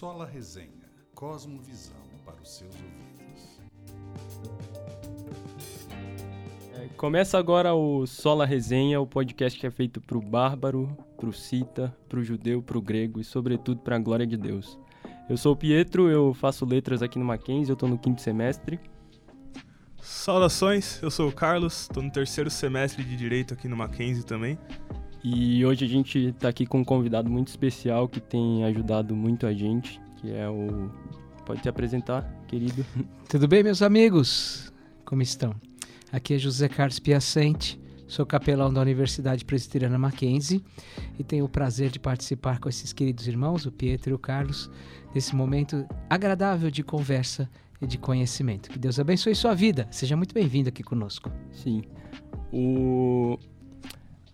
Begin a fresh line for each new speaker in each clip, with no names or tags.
Sola Resenha, Cosmovisão para os seus ouvidos.
É, começa agora o Sola Resenha, o podcast que é feito pro bárbaro, pro cita, pro judeu, pro grego e sobretudo para a glória de Deus. Eu sou o Pietro, eu faço letras aqui no Mackenzie, eu tô no quinto semestre.
Saudações, eu sou o Carlos, estou no terceiro semestre de Direito aqui no Mackenzie também.
E hoje a gente está aqui com um convidado muito especial que tem ajudado muito a gente, que é o. Pode te apresentar, querido?
Tudo bem, meus amigos? Como estão? Aqui é José Carlos Piacente, sou capelão da Universidade Presbiteriana Mackenzie e tenho o prazer de participar com esses queridos irmãos, o Pietro e o Carlos, nesse momento agradável de conversa e de conhecimento. Que Deus abençoe sua vida. Seja muito bem-vindo aqui conosco.
Sim. O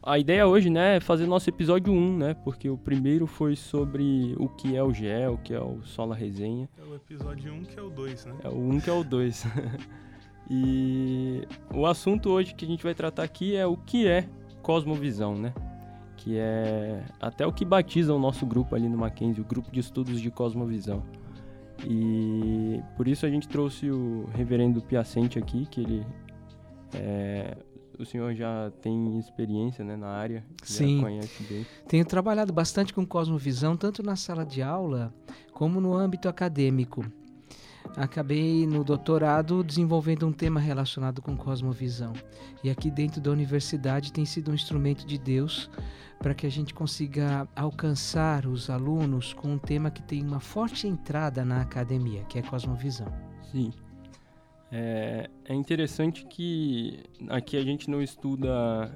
a ideia hoje, né, é fazer nosso episódio 1, né? Porque o primeiro foi sobre o que é o GE, o que é o Sola Resenha.
É o episódio 1 que é o 2, né?
É o 1 que é o 2. e o assunto hoje que a gente vai tratar aqui é o que é Cosmovisão, né? Que é até o que batiza o nosso grupo ali no Mackenzie, o grupo de estudos de Cosmovisão. E por isso a gente trouxe o reverendo Piacente aqui, que ele é o senhor já tem experiência né, na área,
Sim.
já conhece bem.
Tenho trabalhado bastante com cosmovisão, tanto na sala de aula como no âmbito acadêmico. Acabei no doutorado desenvolvendo um tema relacionado com cosmovisão. E aqui dentro da universidade tem sido um instrumento de Deus para que a gente consiga alcançar os alunos com um tema que tem uma forte entrada na academia, que é cosmovisão.
Sim. É, é interessante que aqui a gente não estuda,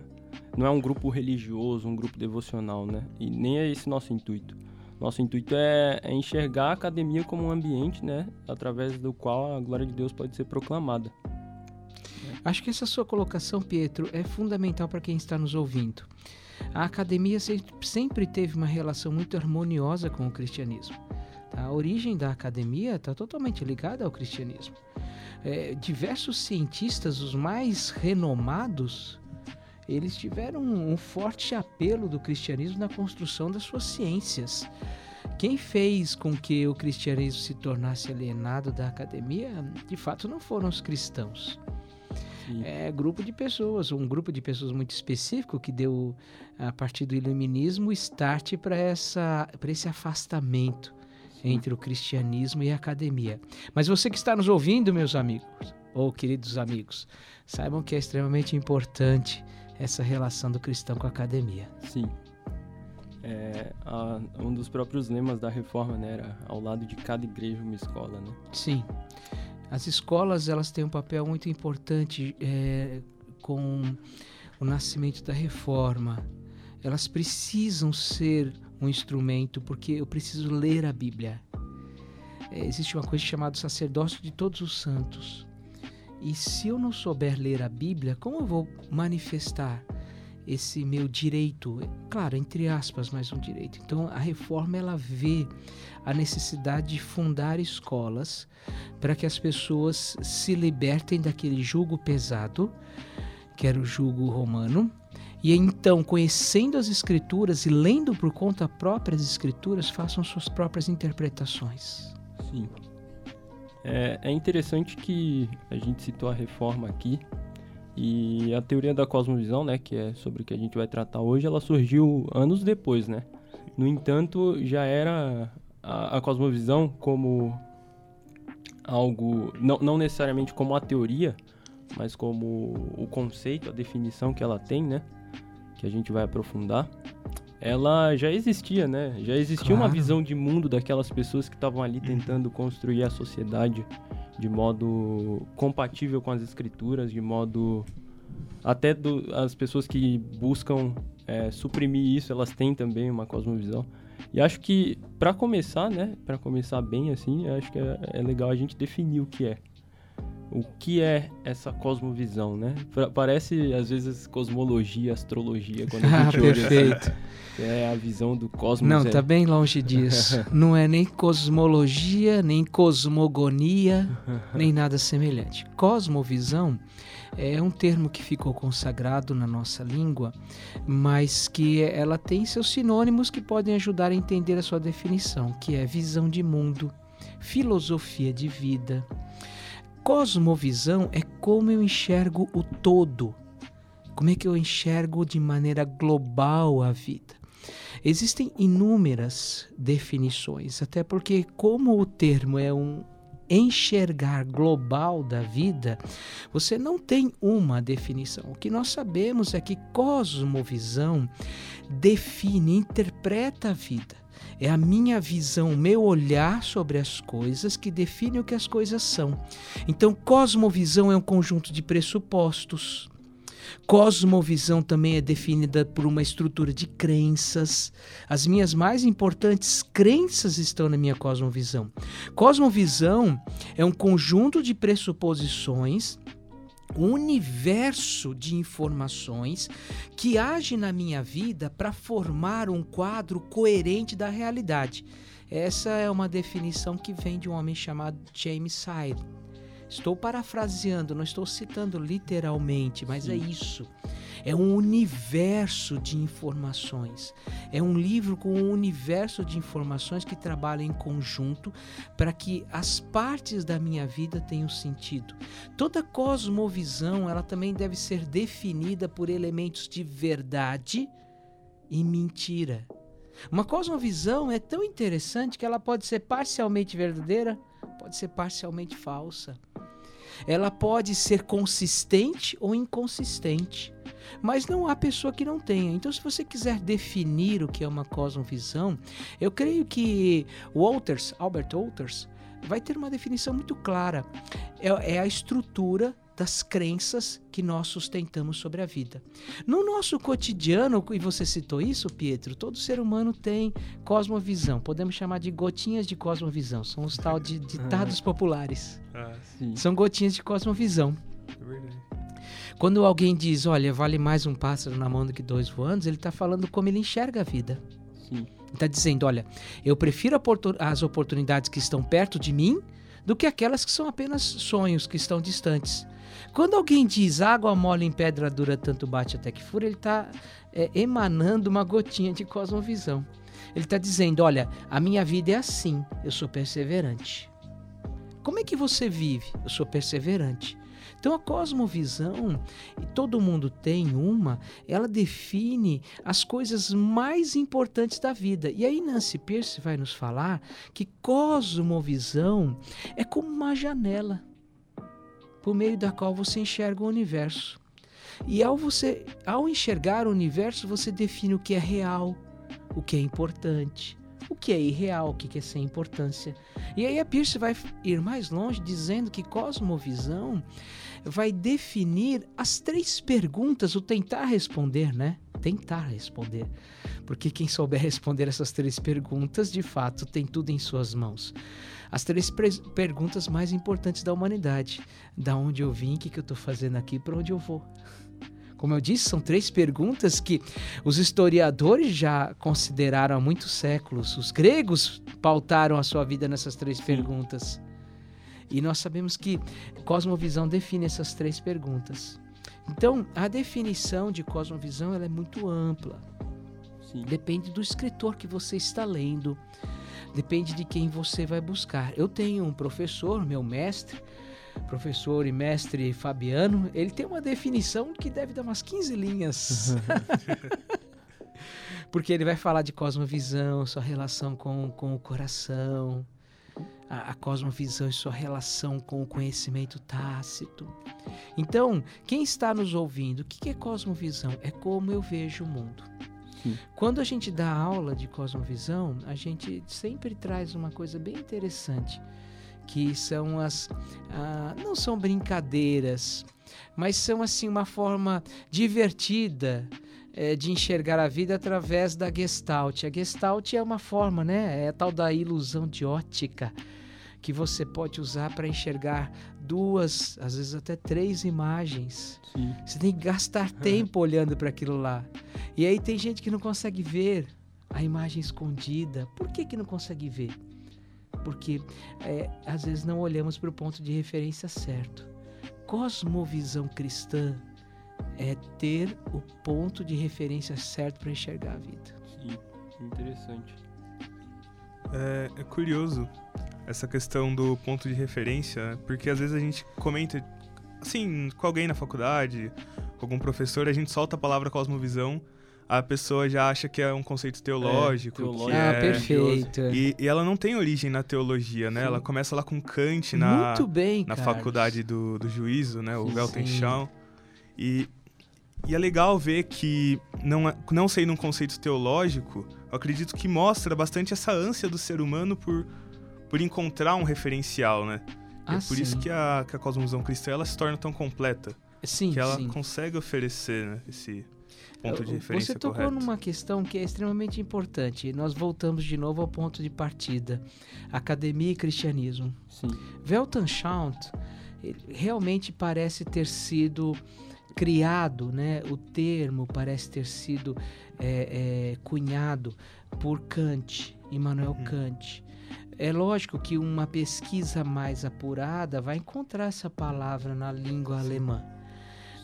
não é um grupo religioso, um grupo devocional, né? E nem é esse nosso intuito. Nosso intuito é, é enxergar a academia como um ambiente, né? Através do qual a glória de Deus pode ser proclamada.
Acho que essa sua colocação, Pietro, é fundamental para quem está nos ouvindo. A academia sempre teve uma relação muito harmoniosa com o cristianismo. A origem da academia está totalmente ligada ao cristianismo é, diversos cientistas, os mais renomados, eles tiveram um, um forte apelo do cristianismo na construção das suas ciências. Quem fez com que o cristianismo se tornasse alienado da academia, de fato, não foram os cristãos. Sim. É grupo de pessoas, um grupo de pessoas muito específico que deu, a partir do iluminismo, start para esse afastamento entre o cristianismo e a academia. Mas você que está nos ouvindo, meus amigos, ou queridos amigos, saibam que é extremamente importante essa relação do cristão com a academia.
Sim. É, a, um dos próprios lemas da reforma né, era ao lado de cada igreja uma escola, né?
Sim. As escolas elas têm um papel muito importante é, com o nascimento da reforma. Elas precisam ser um instrumento, porque eu preciso ler a Bíblia. É, existe uma coisa chamada sacerdócio de todos os santos. E se eu não souber ler a Bíblia, como eu vou manifestar esse meu direito? Claro, entre aspas, mas um direito. Então, a reforma ela vê a necessidade de fundar escolas para que as pessoas se libertem daquele jugo pesado, que era o jugo romano, e então, conhecendo as Escrituras e lendo por conta própria as Escrituras, façam suas próprias interpretações.
Sim. É, é interessante que a gente citou a reforma aqui e a teoria da cosmovisão, né, que é sobre o que a gente vai tratar hoje, ela surgiu anos depois, né? No entanto, já era a, a cosmovisão como algo, não, não necessariamente como a teoria, mas como o conceito, a definição que ela tem, né? Que a gente vai aprofundar, ela já existia, né? Já existia claro. uma visão de mundo daquelas pessoas que estavam ali tentando construir a sociedade de modo compatível com as escrituras, de modo até do, as pessoas que buscam é, suprimir isso, elas têm também uma cosmovisão. E acho que para começar, né, para começar bem assim, acho que é, é, legal a gente definir o que é. O que é essa cosmovisão, né? Parece às vezes cosmologia, astrologia quando a
Ah,
gente olha
perfeito.
é a visão do cosmos.
Não,
é,
tá bem longe disso. Não é nem cosmologia, nem cosmogonia, nem nada semelhante. Cosmovisão é um termo que ficou consagrado na nossa língua, mas que ela tem seus sinônimos que podem ajudar a entender a sua definição, que é visão de mundo, filosofia de vida. Cosmovisão é como eu enxergo o todo, como é que eu enxergo de maneira global a vida. Existem inúmeras definições, até porque, como o termo é um enxergar global da vida, você não tem uma definição. O que nós sabemos é que cosmovisão define, interpreta a vida. É a minha visão, o meu olhar sobre as coisas que define o que as coisas são. Então, cosmovisão é um conjunto de pressupostos. Cosmovisão também é definida por uma estrutura de crenças. As minhas mais importantes crenças estão na minha cosmovisão. Cosmovisão é um conjunto de pressuposições universo de informações que age na minha vida para formar um quadro coerente da realidade. Essa é uma definição que vem de um homem chamado James Sire. Estou parafraseando, não estou citando literalmente, mas é isso. É um universo de informações. É um livro com um universo de informações que trabalham em conjunto para que as partes da minha vida tenham sentido. Toda cosmovisão, ela também deve ser definida por elementos de verdade e mentira. Uma cosmovisão é tão interessante que ela pode ser parcialmente verdadeira, pode ser parcialmente falsa. Ela pode ser consistente ou inconsistente. Mas não há pessoa que não tenha. Então, se você quiser definir o que é uma cosmovisão, eu creio que Walters, Albert Walters, vai ter uma definição muito clara. É, é a estrutura das crenças que nós sustentamos sobre a vida. No nosso cotidiano, e você citou isso, Pietro, todo ser humano tem cosmovisão. Podemos chamar de gotinhas de cosmovisão. São os tal de ditados populares.
Ah,
Sim.
São gotinhas de cosmovisão.
é verdade.
Quando alguém diz, olha, vale mais um pássaro na mão do que dois voando, ele está falando como ele enxerga a vida. Está dizendo, olha, eu prefiro as oportunidades que estão perto de mim do que aquelas que são apenas sonhos, que estão distantes. Quando alguém diz água mole em pedra dura, tanto bate até que fura, ele está emanando uma gotinha de cosmovisão. Ele está dizendo, olha, a minha vida é assim, eu sou perseverante. Como é que você vive? Eu sou perseverante. Então a cosmovisão, e todo mundo tem uma, ela define as coisas mais importantes da vida. E aí Nancy Pierce vai nos falar que cosmovisão é como uma janela por meio da qual você enxerga o universo. E ao você, ao enxergar o universo, você define o que é real, o que é importante, o que é irreal, o que é sem importância. E aí a Pierce vai ir mais longe dizendo que cosmovisão vai definir as três perguntas, o tentar responder, né? Tentar responder. Porque quem souber responder essas três perguntas, de fato, tem tudo em suas mãos. As três perguntas mais importantes da humanidade: da onde eu vim, o que, que eu estou fazendo aqui, para onde eu vou. Como eu disse, são três perguntas que os historiadores já consideraram há muitos séculos. Os gregos pautaram a sua vida nessas três perguntas. E nós sabemos que cosmovisão define essas três perguntas. Então, a definição de cosmovisão ela é muito ampla.
Sim.
Depende do escritor que você está lendo. Depende de quem você vai buscar. Eu tenho um professor, meu mestre, professor e mestre Fabiano, ele tem uma definição que deve dar umas 15 linhas. Porque ele vai falar de cosmovisão, sua relação com, com o coração, a, a cosmovisão e sua relação com o conhecimento tácito. Então, quem está nos ouvindo, o que que é cosmovisão? É como eu vejo o mundo. Quando a gente dá aula de cosmovisão, a gente sempre traz uma coisa bem interessante, que são as. ah, não são brincadeiras, mas são assim uma forma divertida eh, de enxergar a vida através da Gestalt. A Gestalt é uma forma, né? É a tal da ilusão de ótica que você pode usar para enxergar duas, às vezes até três imagens.
Sim.
Você tem que gastar tempo olhando para aquilo lá. E aí tem gente que não consegue ver a imagem escondida. Por que, que não consegue ver? Porque é, às vezes não olhamos para o ponto de referência certo. Cosmovisão cristã é ter o ponto de referência certo para enxergar a vida.
Sim. Interessante.
É, é curioso essa questão do ponto de referência, porque às vezes a gente comenta, assim, com alguém na faculdade, com algum professor, a gente solta a palavra cosmovisão, a pessoa já acha que é um conceito teológico.
teológico.
que
ah,
é-
perfeito.
E, e ela não tem origem na teologia, né?
Sim.
Ela começa lá com Kant na,
Muito bem,
na
Carlos.
faculdade do, do juízo, né? O. Weltanschauung. E, e é legal ver que, não, é- não sendo um conceito teológico, eu acredito que mostra bastante essa ânsia do ser humano por, por encontrar um referencial, né? E
Ah,
é por isso
sim.
que a, que a cosmovisão cristã ela se torna tão completa.
Sim,
que ela
sim.
consegue oferecer né, esse ponto de referência
Você tocou
correto.
numa questão que é extremamente importante. Nós voltamos de novo ao ponto de partida: academia e cristianismo.
Sim.
Weltanschauung ele realmente parece ter sido criado, né? O termo parece ter sido é, é, cunhado por Kant, Immanuel
Uhum.
Kant. É lógico que uma pesquisa mais apurada vai encontrar essa palavra na língua alemã.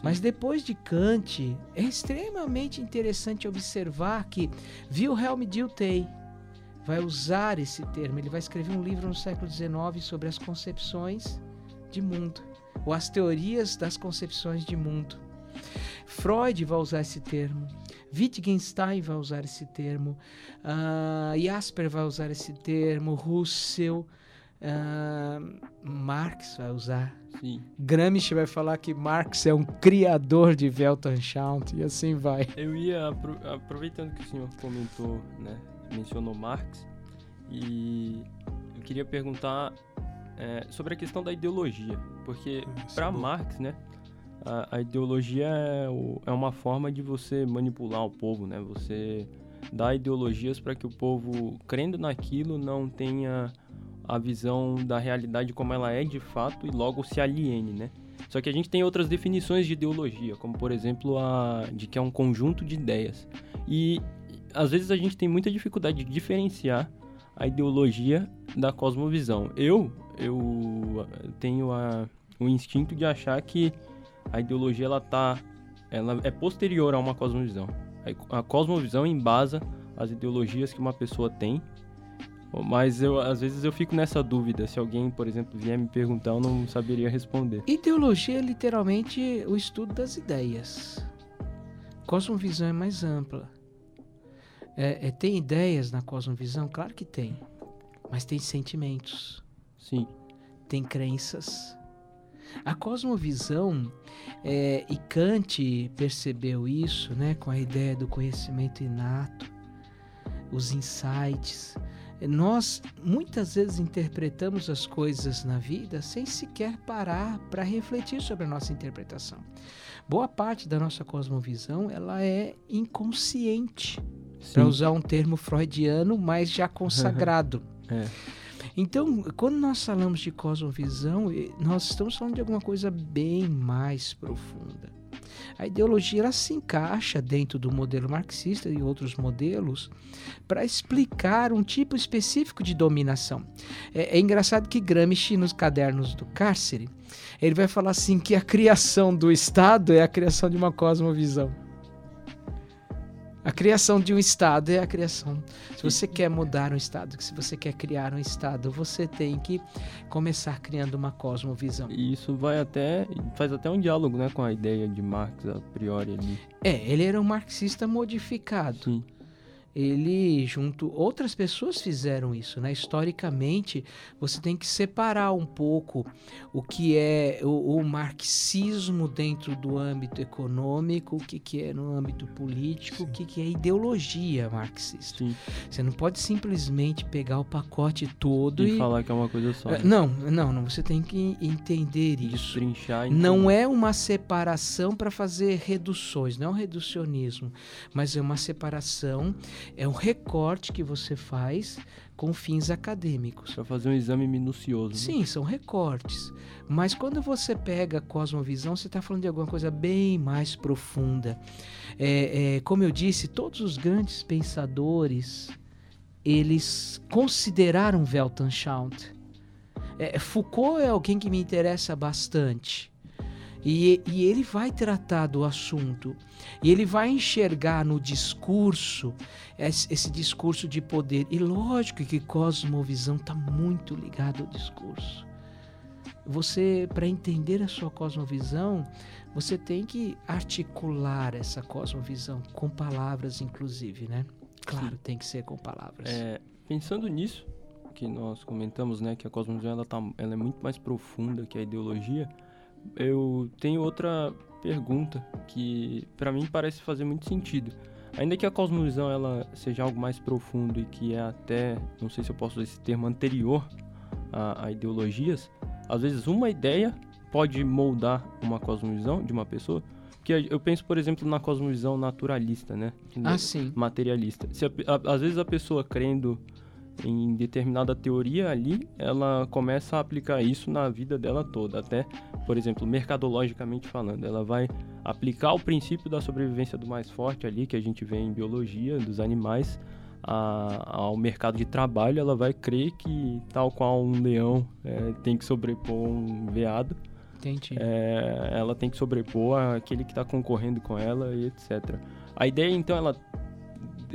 Mas depois de Kant, é extremamente interessante observar que Wilhelm Dilthey vai usar esse termo. Ele vai escrever um livro no século XIX sobre as concepções de mundo, ou as teorias das concepções de mundo. Freud vai usar esse termo, Wittgenstein vai usar esse termo, ah, Jasper vai usar esse termo, Russell, ah, Marx vai usar.
Sim.
Gramsci vai falar que Marx é um criador de Weltanschauung e assim vai.
Eu ia, apro- aproveitando que o senhor comentou, né, mencionou Marx, e eu queria perguntar é, sobre a questão da ideologia, porque para. Marx, né, a, a ideologia é, o- é uma forma de você manipular o povo, né, você dá ideologias para que o povo, crendo naquilo, não tenha a visão da realidade como ela é de fato e logo se aliene, né? Só que a gente tem outras definições de ideologia, como por exemplo a de que é um conjunto de ideias. E às vezes a gente tem muita dificuldade de diferenciar a ideologia da cosmovisão. Eu eu eh, tenho a, o instinto de achar que a ideologia ela tá ela é posterior a uma cosmovisão. A cosmovisão embasa as ideologias que uma pessoa tem mas eu, às vezes eu fico nessa dúvida. Se alguém, por exemplo, vier me perguntar, eu não saberia responder.
Ideologia é literalmente o estudo das ideias. Cosmovisão é mais ampla. É, é, tem ideias na cosmovisão? Claro que tem. Mas tem sentimentos,
Sim,
tem crenças. A cosmovisão, é, e Kant percebeu isso né, com a ideia do conhecimento inato, os insights. Nós muitas vezes interpretamos as coisas na vida sem sequer parar para refletir sobre a nossa interpretação. Boa parte da nossa cosmovisão ela é inconsciente, para usar um termo freudiano, mas já consagrado.
É.
Então, quando nós falamos de cosmovisão, nós estamos falando de alguma coisa bem mais profunda. A ideologia ela se encaixa dentro do modelo marxista e outros modelos para explicar um tipo específico de dominação. É, é engraçado que Gramsci, nos cadernos do cárcere, ele vai falar assim que a criação do Estado é a criação de uma cosmovisão. A criação de um Estado é a criação. Se você quer mudar um Estado, se você quer criar um Estado, você tem que começar criando uma cosmovisão.
E isso vai até. faz até um diálogo né, com a ideia de Marx a priori ali.
É, ele era um marxista modificado.
Sim.
Ele, junto. Outras pessoas fizeram isso, né? Historicamente, você tem que separar um pouco o que é o, o marxismo dentro do âmbito econômico, o que, que é no âmbito político, o que, que é ideologia marxista.
Sim.
Você não pode simplesmente pegar o pacote todo
E,
e.
falar que é uma coisa só.
É,
né?
Não, não, não. Você tem que entender isso.
Destrinchar.
Não é uma separação para fazer reduções, não é um reducionismo, mas é uma separação É um recorte que você faz com fins acadêmicos.
Para fazer um exame minucioso. Né?
Sim, são recortes. Mas quando você pega a cosmovisão, você está falando de alguma coisa bem mais profunda. É, é, como eu disse, todos os grandes pensadores eles consideraram Weltanschauung. É, Foucault é alguém que me interessa bastante. E, e, ele vai tratar do assunto. E ele vai enxergar no discurso esse, esse discurso de poder. E lógico que cosmovisão está muito ligado ao discurso. Você, para entender a sua cosmovisão, você tem que articular essa cosmovisão com palavras, inclusive, né? Claro, Sim. tem que ser com palavras.
É, pensando nisso, que nós comentamos, né, que a cosmovisão ela, tá, ela é muito mais profunda que a ideologia, eu tenho outra pergunta que para mim parece fazer muito sentido. Ainda que a cosmovisão ela seja algo mais profundo e que é até, não sei se eu posso usar esse termo, anterior a, a ideologias, às vezes uma ideia pode moldar uma cosmovisão de uma pessoa. Porque eu penso, por exemplo, na cosmovisão naturalista, né?
Ah, sim.
Materialista. Se a, a, às vezes a pessoa crendo em determinada teoria ali, ela começa a aplicar isso na vida dela toda, até, por exemplo, mercadologicamente falando, ela vai aplicar o princípio da sobrevivência do mais forte ali, que a gente vê em biologia, dos animais, a, ao mercado de trabalho, ela vai crer que, tal qual um leão é, tem que sobrepor um veado,
Entendi.
É, ela tem que sobrepor aquele que está concorrendo com ela e etc. A ideia, então, ela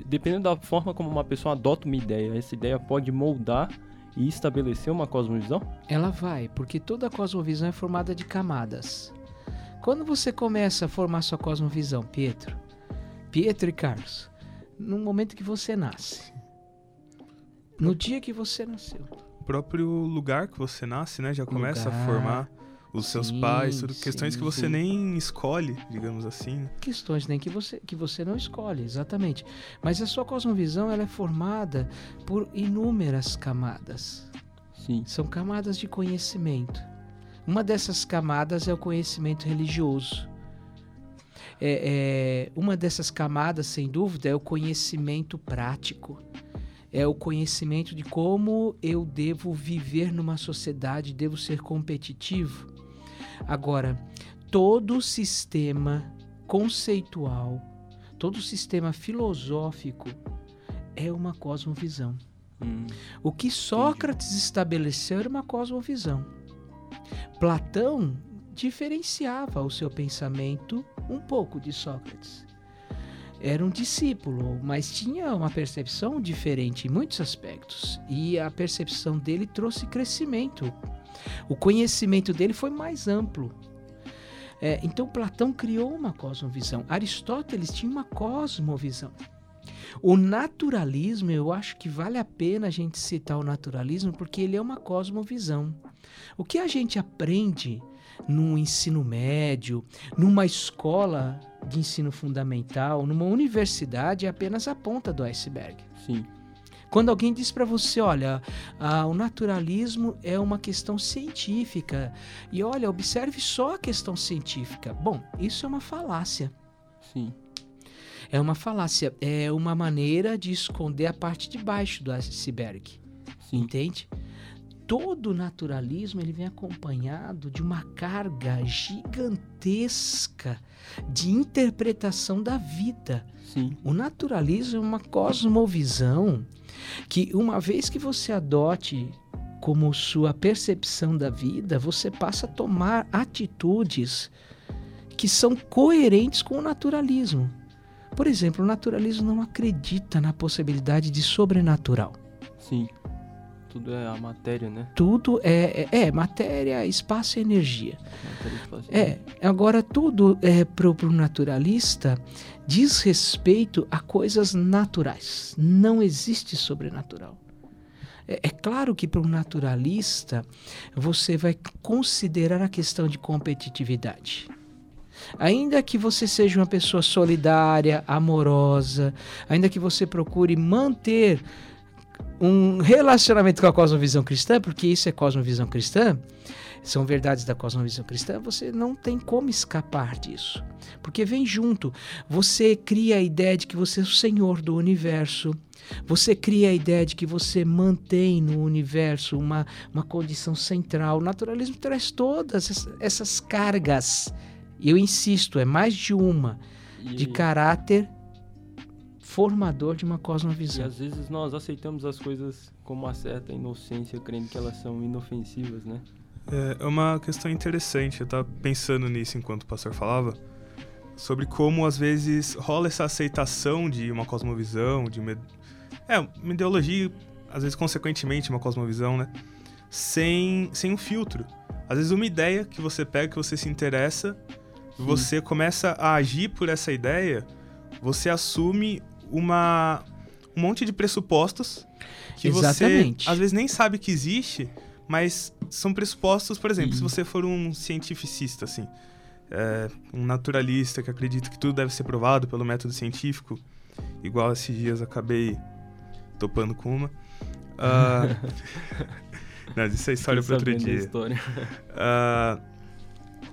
dependendo da forma como uma pessoa adota uma ideia, essa ideia pode moldar e estabelecer uma cosmovisão?
Ela vai, porque toda cosmovisão é formada de camadas. Quando você começa a formar sua cosmovisão, Pietro, Pietro e Carlos, no momento que você nasce, no dia que você nasceu.
O próprio lugar que você nasce, né, já começa lugar, a formar os seus sim, pais, tudo, questões sim, que você sim. nem escolhe, digamos assim.
Questões nem que você, que você não escolhe, exatamente. Mas a sua cosmovisão ela é formada por inúmeras camadas.
Sim.
São camadas de conhecimento. Uma dessas camadas é o conhecimento religioso. É, é, uma dessas camadas, sem dúvida, é o conhecimento prático. É o conhecimento de como eu devo viver numa sociedade, devo ser competitivo. Agora, todo sistema conceitual, todo sistema filosófico é uma cosmovisão. Hum, o que Sócrates entendi. estabeleceu era uma cosmovisão. Platão diferenciava o seu pensamento um pouco de Sócrates. Era um discípulo, mas tinha uma percepção diferente em muitos aspectos. E a percepção dele trouxe crescimento o conhecimento dele foi mais amplo. É, então Platão criou uma cosmovisão. Aristóteles tinha uma cosmovisão. O naturalismo, eu acho que vale a pena a gente citar o naturalismo porque ele é uma cosmovisão. O que a gente aprende no ensino médio, numa escola de ensino fundamental, numa universidade é apenas a ponta do iceberg.
Sim.
Quando alguém diz para você, olha, ah, o naturalismo é uma questão científica e olha, observe só a questão científica. Bom, isso é uma falácia.
Sim.
É uma falácia, é uma maneira de esconder a parte de baixo do iceberg. Sim. Entende? todo naturalismo ele vem acompanhado de uma carga gigantesca de interpretação da vida.
Sim.
O naturalismo é uma cosmovisão que uma vez que você adote como sua percepção da vida, você passa a tomar atitudes que são coerentes com o naturalismo. Por exemplo, o naturalismo não acredita na possibilidade de sobrenatural.
Sim. Tudo é a matéria, né?
Tudo é, é, é matéria, espaço e energia.
Matéria, espaço,
é, agora tudo é pro, pro naturalista diz respeito a coisas naturais. Não existe sobrenatural. É, é claro que para um naturalista você vai considerar a questão de competitividade. Ainda que você seja uma pessoa solidária, amorosa, ainda que você procure manter um relacionamento com a cosmovisão cristã, porque isso é cosmovisão cristã, são verdades da cosmovisão cristã, você não tem como escapar disso. Porque vem junto. Você cria a ideia de que você é o senhor do universo. Você cria a ideia de que você mantém no universo uma, uma condição central. O naturalismo traz todas essas cargas. Eu insisto, é mais de uma, de caráter formador de uma
E
cosmovisão.
às vezes nós aceitamos as coisas com uma certa inocência, crendo que elas são inofensivas, né?
É é uma questão interessante, eu tava pensando nisso enquanto o pastor falava, sobre como às vezes rola essa aceitação de uma cosmovisão, de uma, é, uma ideologia, às vezes consequentemente uma cosmovisão, né? Sem, sem um filtro. Às vezes uma ideia que você pega, que você se interessa,
Sim.
você começa a agir por essa ideia, você assume uma, um monte de pressupostos que
Exatamente.
você às vezes nem sabe que existe, mas são pressupostos, por exemplo,
Sim.
se você for um cientificista, assim, é, um naturalista que acredita que tudo deve ser provado pelo método científico, igual esses dias acabei topando com uma. Ah, não, isso é história para outro dia.
História.
Ah,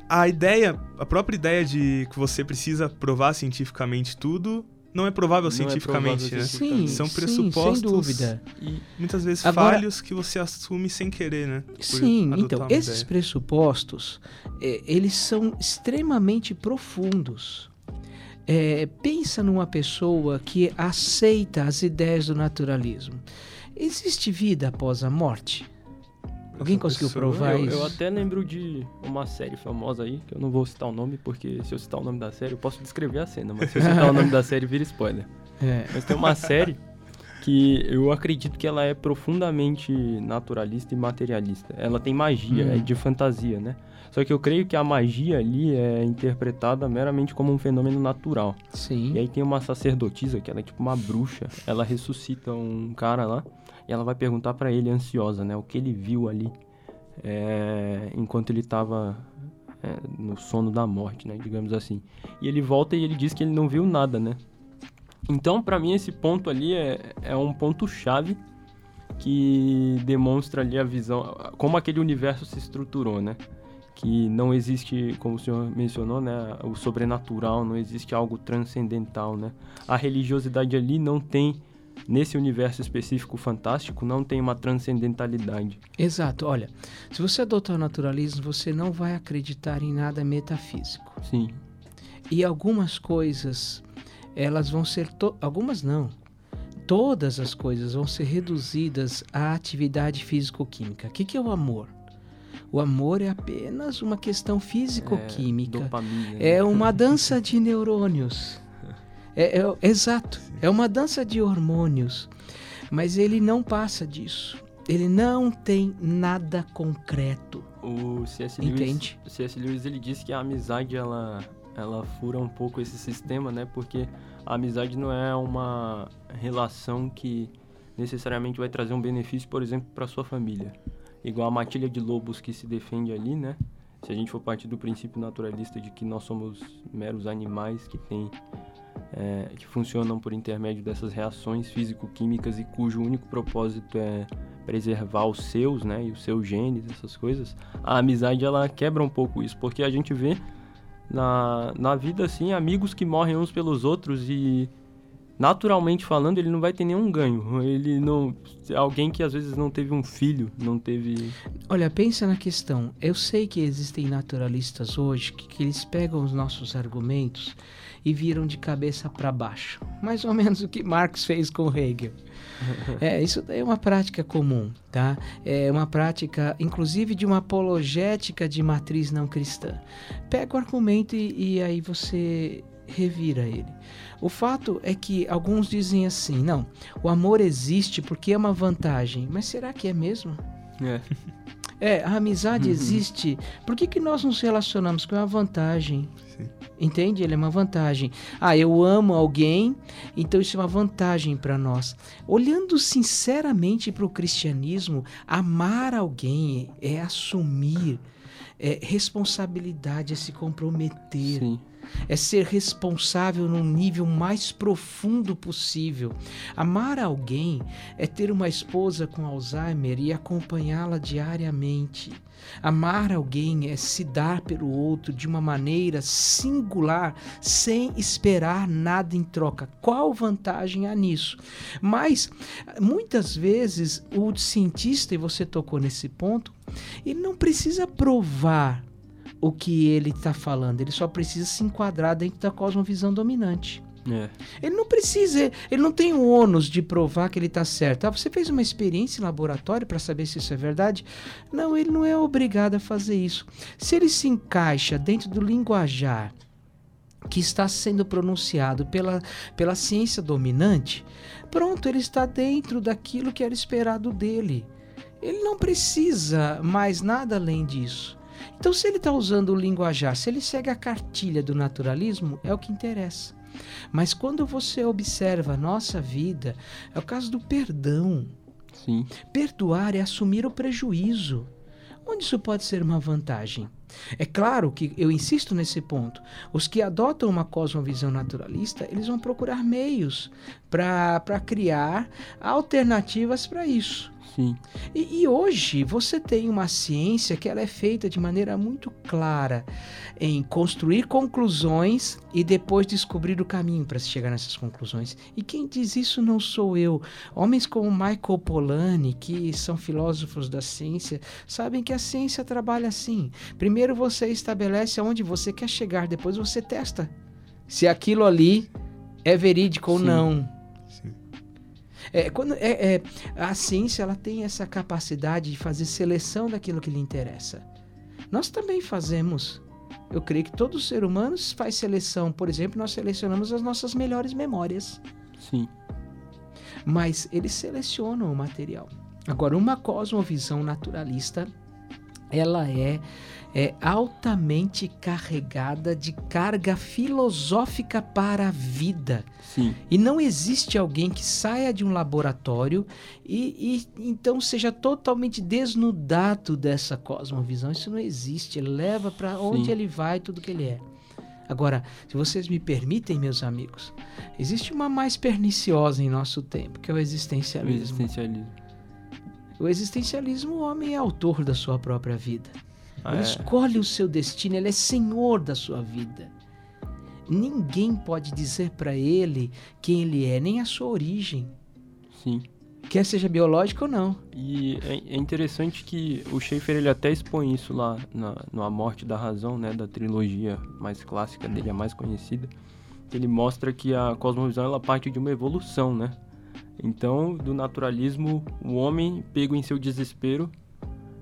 a ideia, a própria ideia de que você precisa provar cientificamente tudo, não é provável
Não é
cientificamente,
provável
né?
Sim,
São
sim,
pressupostos
sem dúvida.
E
Muitas vezes
Agora-
falhos que você assume sem querer, né? Por
Sim, então, esses
ideia.
pressupostos, eh, eles são extremamente profundos. Eh, pensa numa pessoa que aceita as ideias do naturalismo. Existe vida após a morte? Alguém conseguiu
pessoa-
provar
eu,
isso?
eu até lembro de uma série famosa aí, que eu não vou citar o nome, porque se eu citar o nome da série, eu posso descrever a cena, mas se eu citar o nome da série, vira spoiler.
É.
Mas tem uma série que eu acredito que ela é profundamente naturalista e materialista. Ela tem magia,
Hum.
é de fantasia, né? Só que eu creio que a magia ali é interpretada meramente como um fenômeno natural.
Sim.
E aí tem uma sacerdotisa, que ela é tipo uma bruxa. Ela ressuscita um cara lá e ela vai perguntar pra ele, ansiosa, né? O que ele viu ali é, enquanto ele tava é, no sono da morte, né? Digamos assim. E ele volta e ele diz que ele não viu nada, né? Então, pra mim, esse ponto ali é, é um ponto-chave que demonstra ali a visão, como aquele universo se estruturou, né? Que não existe, como o senhor mencionou, né? O sobrenatural, não existe algo transcendental, né? A religiosidade ali não tem, nesse universo específico fantástico, não tem uma transcendentalidade.
Exato. Olha, se você adotar o naturalismo, você não vai acreditar em nada metafísico.
Sim,
E algumas coisas, elas vão ser. to- Algumas não. Todas as coisas vão ser reduzidas à atividade físico-química. O que, que é o amor? O amor é apenas uma questão físico-química.
dopamina.
É
né?
uma dança de neurônios. É, é- exato. É uma dança de hormônios. Mas ele não passa disso. Ele não tem nada concreto.
O C.S. Lewis,
Entende?
o C.S. Lewis ele disse que a amizade ela, ela fura um pouco esse sistema, né? Porque a amizade não é uma relação que necessariamente vai trazer um benefício, por exemplo, para sua família. Igual a matilha de lobos que se defende ali, né? Se a gente for partir do princípio naturalista de que nós somos meros animais que têm é, que funcionam por intermédio dessas reações físico-químicas e cujo único propósito é preservar os seus, né, e os seus genes, essas coisas, a amizade ela quebra um pouco isso, porque a gente vê na, na vida assim amigos que morrem uns pelos outros e naturalmente falando ele não vai ter nenhum ganho. Ele não alguém que às vezes não teve um filho, não teve
Olha, pensa na questão. Eu sei que existem naturalistas hoje que, que eles pegam os nossos argumentos e viram de cabeça para baixo. Mais ou menos o que Marx fez com Hegel. É, isso daí é uma prática comum, tá? É uma prática, inclusive, de uma apologética de matriz não cristã. Pega o argumento e, e aí você revira ele. O fato é que alguns dizem assim, não, o amor existe porque é uma vantagem. Mas será que é mesmo?
é,
É, a amizade
Uhum.
existe. Por que, que nós nos relacionamos com é uma vantagem?
Sim.
Entende? Ele é uma vantagem. Ah, eu amo alguém, então isso é uma vantagem para nós. Olhando sinceramente para o cristianismo, amar alguém é assumir é responsabilidade, é se comprometer.
sim.
É ser responsável no nível mais profundo possível. Amar alguém é ter uma esposa com Alzheimer e acompanhá-la diariamente. Amar alguém é se dar pelo outro de uma maneira singular, sem esperar nada em troca. Qual vantagem há nisso? Mas muitas vezes o cientista, e você tocou nesse ponto, ele não precisa provar o que ele está falando, ele só precisa se enquadrar dentro da cosmovisão dominante.
É.
Ele não precisa, ele não tem o ônus de provar que ele está certo. Ah, você fez uma experiência em laboratório para saber se isso é verdade? Não, ele não é obrigado a fazer isso. Se ele se encaixa dentro do linguajar que está sendo pronunciado pela, pela ciência dominante, pronto, ele está dentro daquilo que era esperado dele. Ele não precisa mais nada além disso. Então, se ele está usando o linguajar, se ele segue a cartilha do naturalismo, é o que interessa. Mas quando você observa a nossa vida, é o caso do perdão.
Sim.
Perdoar é assumir o prejuízo. Onde isso pode ser uma vantagem? É claro que eu insisto nesse ponto. Os que adotam uma cosmovisão naturalista, eles vão procurar meios para criar alternativas para isso.
Sim.
E, e, hoje você tem uma ciência que ela é feita de maneira muito clara em construir conclusões e depois descobrir o caminho para se chegar nessas conclusões. E quem diz isso não sou eu. Homens como Michael Polanyi, que são filósofos da ciência, sabem que a ciência trabalha assim. Primeiro você estabelece aonde você quer chegar, depois você testa se aquilo ali é verídico ou
Sim.
não. É, quando, é, é, a ciência ela tem essa capacidade de fazer seleção daquilo que lhe interessa. Nós também fazemos. Eu creio que todo ser humano faz seleção. Por exemplo, nós selecionamos as nossas melhores memórias.
Sim.
Mas eles selecionam o material. Agora, uma cosmovisão naturalista, ela é, é altamente carregada de carga filosófica para a vida.
Sim.
E não existe alguém que saia de um laboratório e, e, então seja totalmente desnudado dessa cosmovisão. Isso não existe. Ele leva para onde
Sim.
ele vai tudo que ele é. Agora, se vocês me permitem, meus amigos, existe uma mais perniciosa em nosso tempo, que é o
O existencialismo.
O existencialismo, o homem é autor da sua própria vida.
Ah,
Ele
é.
escolhe o seu destino, ele é senhor da sua vida. Ninguém pode dizer para ele quem ele é, nem a sua origem,
Sim.
quer seja biológico ou não.
E é, é interessante que o Schaefer ele até expõe isso lá na, no A Morte da Razão, né, da trilogia mais clássica dele, a mais conhecida. Ele mostra que a cosmovisão ela parte de uma evolução, né? Então, do naturalismo, o homem pego em seu desespero,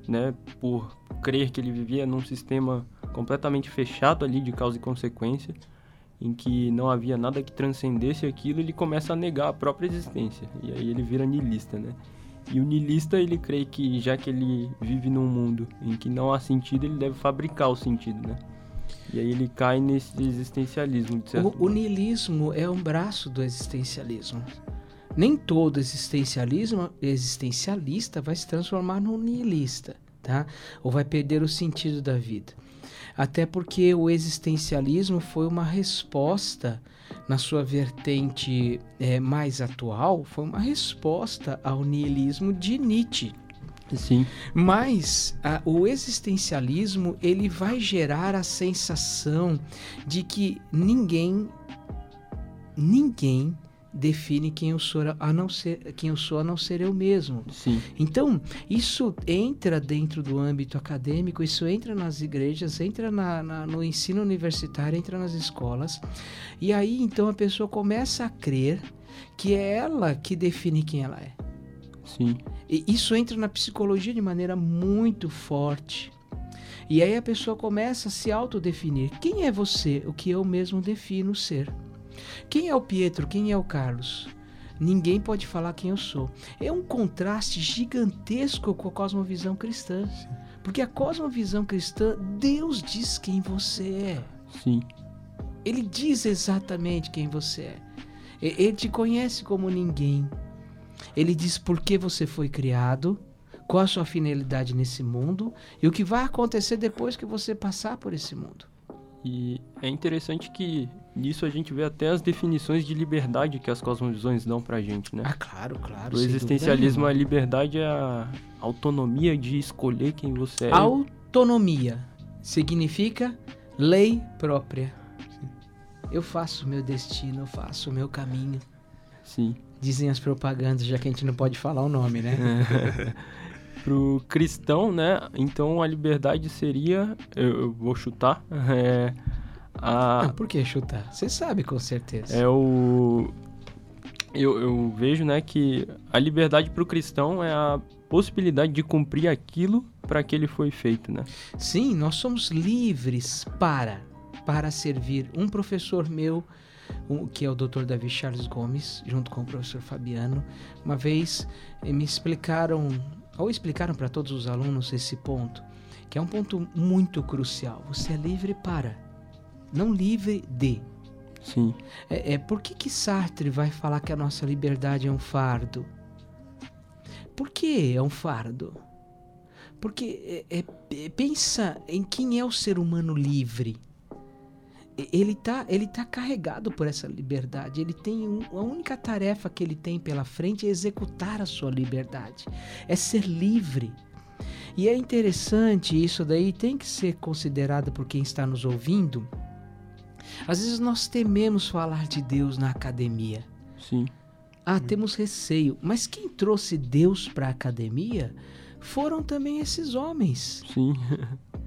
né, por crer que ele vivia num sistema completamente fechado ali de causa e consequência, em que não havia nada que transcendesse aquilo, ele começa a negar a própria existência. E aí ele vira niilista, né? E o niilista, ele crê que já que ele vive num mundo em que não há sentido, ele deve fabricar o sentido, né? E aí ele cai nesse existencialismo, de certo
O, o niilismo é um braço do existencialismo. Nem todo existencialismo existencialista vai se transformar num niilista, tá? Ou vai perder o sentido da vida. Até porque o existencialismo foi uma resposta, na sua vertente eh, mais atual, foi uma resposta ao niilismo de Nietzsche.
Sim,
Mas a- o existencialismo ele vai gerar a sensação de que ninguém ninguém define quem eu sou a não ser quem eu sou a não ser eu mesmo.
sim,
Então, isso entra dentro do âmbito acadêmico, isso entra nas igrejas, entra na- na- no ensino universitário, entra nas escolas. E aí, então, a pessoa começa a crer que é ela que define quem ela é.
sim,
E isso entra na psicologia de maneira muito forte. E aí a pessoa começa a se autodefinir. Quem é você? O que eu mesmo defino ser. Quem é o Pietro? Quem é o Carlos? Ninguém pode falar quem eu sou. É um contraste gigantesco com a cosmovisão cristã. Porque a cosmovisão cristã, Deus diz quem você é.
sim,
Ele diz exatamente quem você é. Ele te conhece como ninguém. Ele diz por que você foi criado, qual a sua finalidade nesse mundo e o que vai acontecer depois que você passar por esse mundo.
E é interessante que nisso a gente vê até as definições de liberdade que as cosmovisões dão pra gente, né?
Ah, claro, claro.
O
sem
existencialismo, a liberdade é a autonomia de escolher quem você é.
Autonomia significa lei própria. Eu faço o meu destino, eu faço o meu caminho.
Sim.
Dizem as propagandas, já que a gente não pode falar o nome, né?
Pro cristão, né? Então a liberdade seria, eu, eu vou chutar, é, a,
Não, por que chutar? Você sabe com certeza.
é o eu, eu vejo, né, que a liberdade pro cristão é a possibilidade de cumprir aquilo para que ele foi feito, né?
Sim, nós somos livres para para servir. Um professor meu, um- que é o Dr. Davi Charles Gomes, junto com o professor Fabiano, uma vez eh, me explicaram, ou explicaram para todos os alunos esse ponto, que é um ponto muito crucial. Você é livre para, não livre de.
Sim.
É, é, por que, que Sartre vai falar que a nossa liberdade é um fardo? Por que é um fardo? Porque é, é, é, pensa em quem é o ser humano livre. Ele está ele tá carregado por essa liberdade. Ele tem um, a única tarefa que ele tem pela frente é executar a sua liberdade, é ser livre. E é interessante isso daí tem que ser considerado por quem está nos ouvindo. Às vezes nós tememos falar de Deus na academia.
Sim.
Ah, temos receio. Mas quem trouxe Deus para a academia foram também esses homens.
Sim.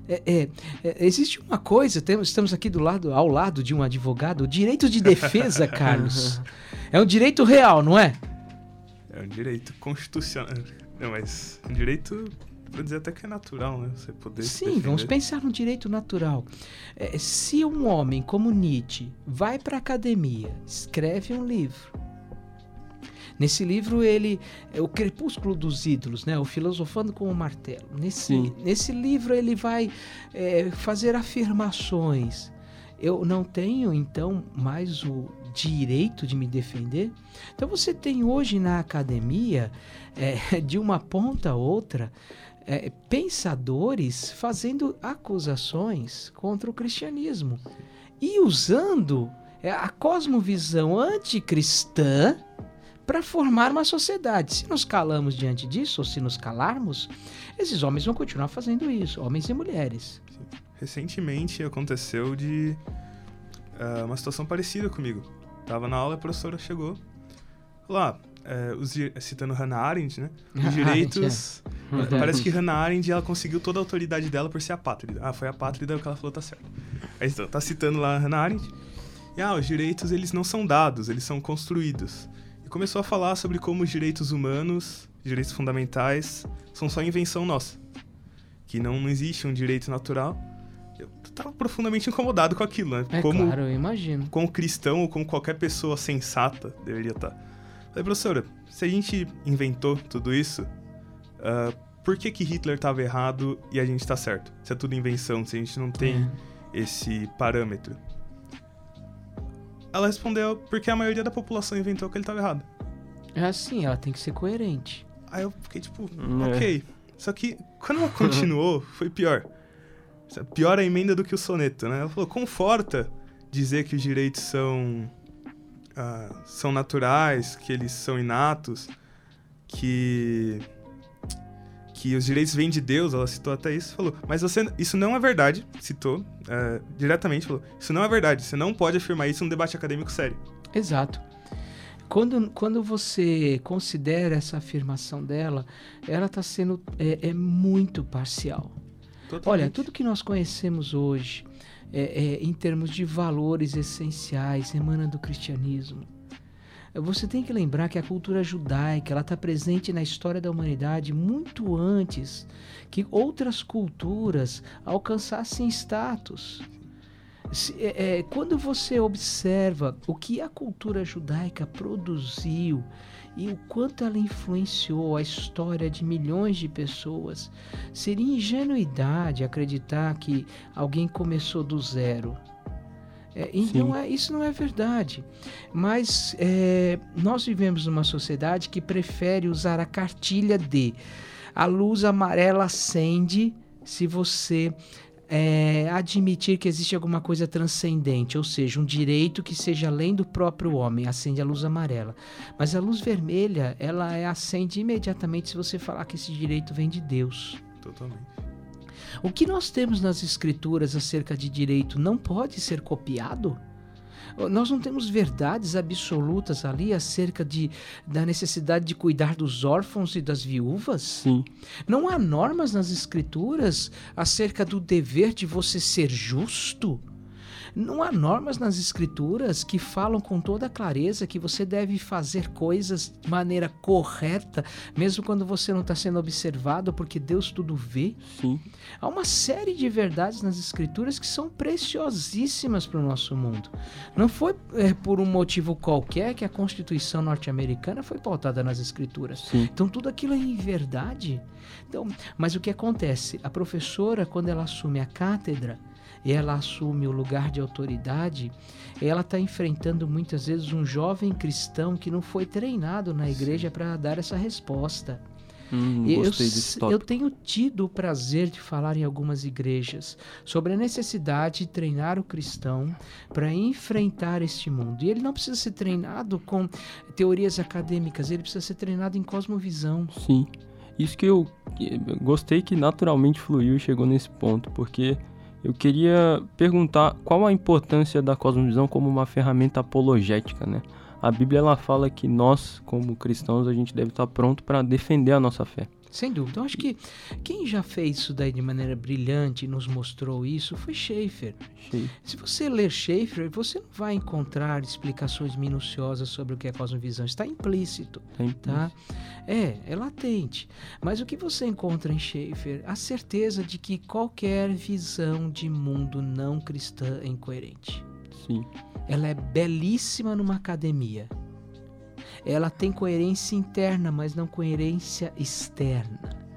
É, é, é, existe uma coisa, temos, estamos aqui do lado, ao lado de um advogado, o direito de defesa, Carlos. É um direito real, não é?
É um direito constitucional. Não, mas um direito, vou dizer até que é natural, né? Você poder se
Sim, vamos pensar no direito natural. É, se um homem como Nietzsche vai para a academia, escreve um livro. Nesse livro ele é o Crepúsculo dos Ídolos, né? O filosofando com o martelo. Nesse,
Sim.
nesse livro ele vai é, fazer afirmações. Eu não tenho então mais o direito de me defender. Então você tem hoje na academia é, de uma ponta a outra é, pensadores fazendo acusações contra o cristianismo e usando é, a cosmovisão anticristã para formar uma sociedade. Se nos calamos diante disso, ou se nos calarmos, esses homens vão continuar fazendo isso, homens e mulheres.
Recentemente aconteceu de ah, uma situação parecida comigo. Tava na aula, a professora chegou. Lá, os, di- citando Hannah Arendt, né? Os
Arendt,
direitos.
é.
Parece que Hannah Arendt ela conseguiu toda a autoridade dela por ser a pátrida. Ah, foi a pátrida o que ela falou tá certo. Aí então, tá citando lá Hannah Arendt. E ah, os direitos eles não são dados, eles são construídos. E começou a falar sobre como os direitos humanos, direitos fundamentais, são só invenção nossa. Que não, não existe um direito natural. Eu tava profundamente incomodado com aquilo, né?
É
como,
claro, eu imagino.
como cristão ou como qualquer pessoa sensata deveria estar. Falei, professora, se a gente inventou tudo isso, ah, por que que Hitler estava errado e a gente está certo? Se é tudo invenção, se a gente não tem
É.
esse parâmetro. Ela respondeu, porque a maioria da população inventou que ele estava errado.
É assim, ela tem que ser coerente.
Aí eu fiquei tipo,
É.
ok. Só que quando ela continuou, foi pior. Pior a emenda do que o soneto, né? Ela falou, conforta dizer que os direitos são, ah, são naturais, que eles são inatos, que que os direitos vêm de Deus, ela citou até isso, falou, mas você, isso não é verdade, citou eh, diretamente, falou, isso não é verdade, você não pode afirmar isso num debate acadêmico sério.
Exato. Quando, quando você considera essa afirmação dela, ela está sendo é, é muito parcial. Olha,
Totalmente.
tudo que nós conhecemos hoje, é, é, em termos de valores essenciais, emana do cristianismo. Você tem que lembrar que a cultura judaica ela está presente na história da humanidade muito antes que outras culturas alcançassem status. Se- é, é, quando você observa o que a cultura judaica produziu e o quanto ela influenciou a história de milhões de pessoas, seria ingenuidade acreditar que alguém começou do zero. É, e não é, isso não é verdade. Mas é, nós vivemos numa sociedade que prefere usar a cartilha de a luz amarela acende se você é, admitir que existe alguma coisa transcendente, ou seja, um direito que seja além do próprio homem, acende a luz amarela. Mas a luz vermelha, ela é, acende imediatamente se você falar que esse direito vem de Deus.
Totalmente.
O que nós temos nas escrituras acerca de direito não pode ser copiado? Nós não temos verdades absolutas ali acerca de, da necessidade de cuidar dos órfãos e das viúvas?
Sim.
Não há normas nas escrituras acerca do dever de você ser justo? Não há normas nas escrituras que falam com toda clareza que você deve fazer coisas de maneira correta, mesmo quando você não está sendo observado, porque Deus tudo vê.
Sim.
Há uma série de verdades nas escrituras que são preciosíssimas para o nosso mundo. Não foi é, por um motivo qualquer que a Constituição norte-americana foi pautada nas escrituras.
Sim.
Então tudo aquilo é em verdade. Então, mas o que acontece? A professora, quando ela assume a cátedra, ela assume o lugar de autoridade, ela está enfrentando muitas vezes um jovem cristão que não foi treinado na igreja para dar essa resposta.
Hum,
Eu, eu tenho tido o prazer de falar em algumas igrejas sobre a necessidade de treinar o cristão para enfrentar este mundo. E ele não precisa ser treinado com teorias acadêmicas, ele precisa ser treinado em cosmovisão.
Sim. Isso que eu gostei que naturalmente fluiu e chegou nesse ponto, porque eu queria perguntar qual a importância da cosmovisão como uma ferramenta apologética, né? A Bíblia ela fala que nós, como cristãos, a gente deve estar pronto para defender a nossa fé.
Sem dúvida. Eu acho que quem já fez isso daí de maneira brilhante e nos mostrou isso foi Schaeffer.
Achei.
Se você ler Schaeffer, você não vai encontrar explicações minuciosas sobre o que é cosmovisão. Está implícito.
Tá em-
tá? É, é latente. Mas o que você encontra em Schaeffer? A certeza de que qualquer visão de mundo não cristã é incoerente.
Sim.
Ela é belíssima numa academia. Ela tem coerência interna, mas não coerência externa.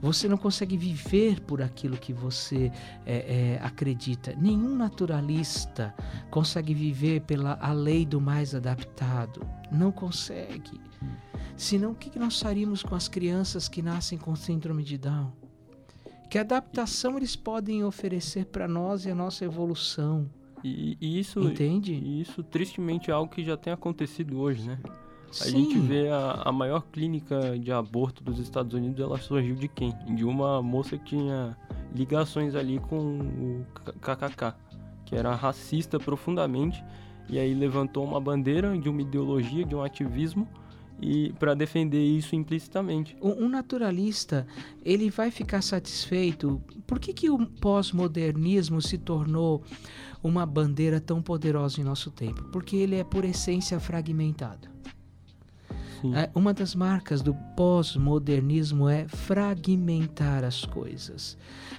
Você não consegue viver por aquilo que você é, é, acredita. Nenhum naturalista consegue viver pela a lei do mais adaptado. Não consegue. Senão, o que nós faríamos com as crianças que nascem com síndrome de Down? Que adaptação eles podem oferecer para nós e a nossa evolução?
E, e isso,
Entende?
e isso tristemente é algo que já tem acontecido hoje, né? A
Sim.
gente vê a, a maior clínica de aborto dos Estados Unidos, ela surgiu de quem? De uma moça que tinha ligações ali com o KKK, que era racista profundamente, e aí levantou uma bandeira de uma ideologia, de um ativismo, e para defender isso implicitamente.
Um um naturalista, ele vai ficar satisfeito. Por que, que o pós-modernismo se tornou uma bandeira tão poderosa em nosso tempo? Porque ele é, por essência, fragmentado. É, Uma das marcas do pós-modernismo é fragmentar as coisas,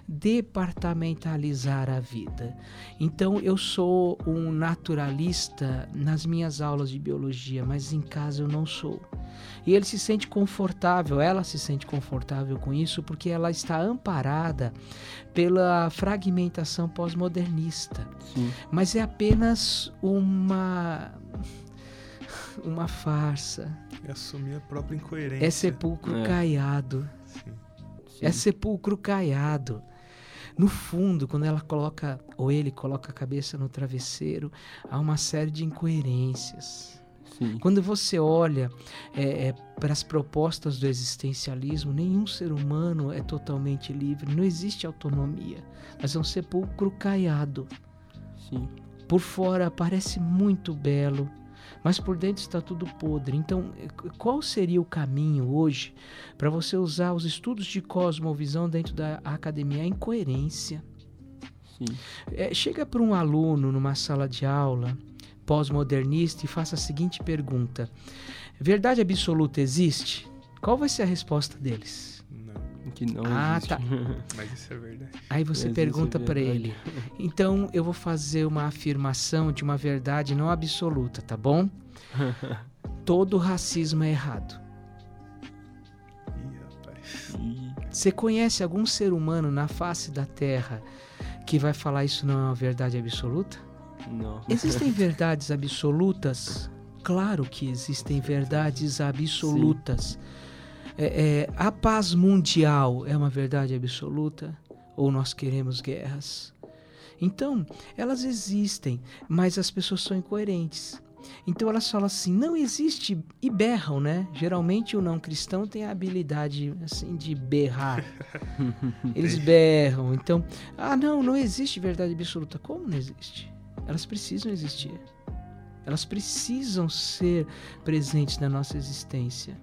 departamentalizar a vida. Então, eu sou um naturalista nas minhas aulas de biologia, mas em casa eu não sou. E ele se sente confortável, ela se sente confortável com isso porque ela está amparada pela fragmentação pós-modernista. Mas é apenas uma uma farsa.
E assumir a própria incoerência.
É sepulcro
É.
caiado.
Sim.
sim.
É sepulcro caiado. No fundo, quando ela coloca, ou ele coloca a cabeça no travesseiro, há uma série de incoerências.
Sim.
Quando você olha é, para as propostas do existencialismo, nenhum ser humano é totalmente livre, não existe autonomia, mas é um sepulcro caiado.
Sim.
Por fora parece muito belo, mas por dentro está tudo podre. Então, eh, qual seria o caminho hoje para você usar os estudos de cosmovisão dentro da academia? A incoerência. É, chega para um aluno numa sala de aula pós-modernista e faça a seguinte pergunta: Verdade absoluta existe? Qual vai ser a resposta deles?
Não,
Que não
Ah,
existe.
tá.
mas isso é verdade.
Aí você
Mas
pergunta
isso é
para ele. Então eu vou fazer uma afirmação de uma verdade não absoluta, tá bom? Todo racismo é errado.
Ih, rapaz.
Você conhece algum ser humano na face da Terra que vai falar isso não é uma verdade absoluta?
Não.
Existem verdades absolutas? Claro que existem verdades absolutas. É, é, a paz mundial é uma verdade absoluta? ou nós queremos guerras. Então, elas existem, mas as pessoas são incoerentes. Então elas falam assim, não existe e berram, né? Geralmente o não cristão tem a habilidade assim de berrar. Eles berram. Então, ah, não, não existe verdade absoluta. Como não existe? Elas precisam existir. Elas precisam ser presentes na nossa existência.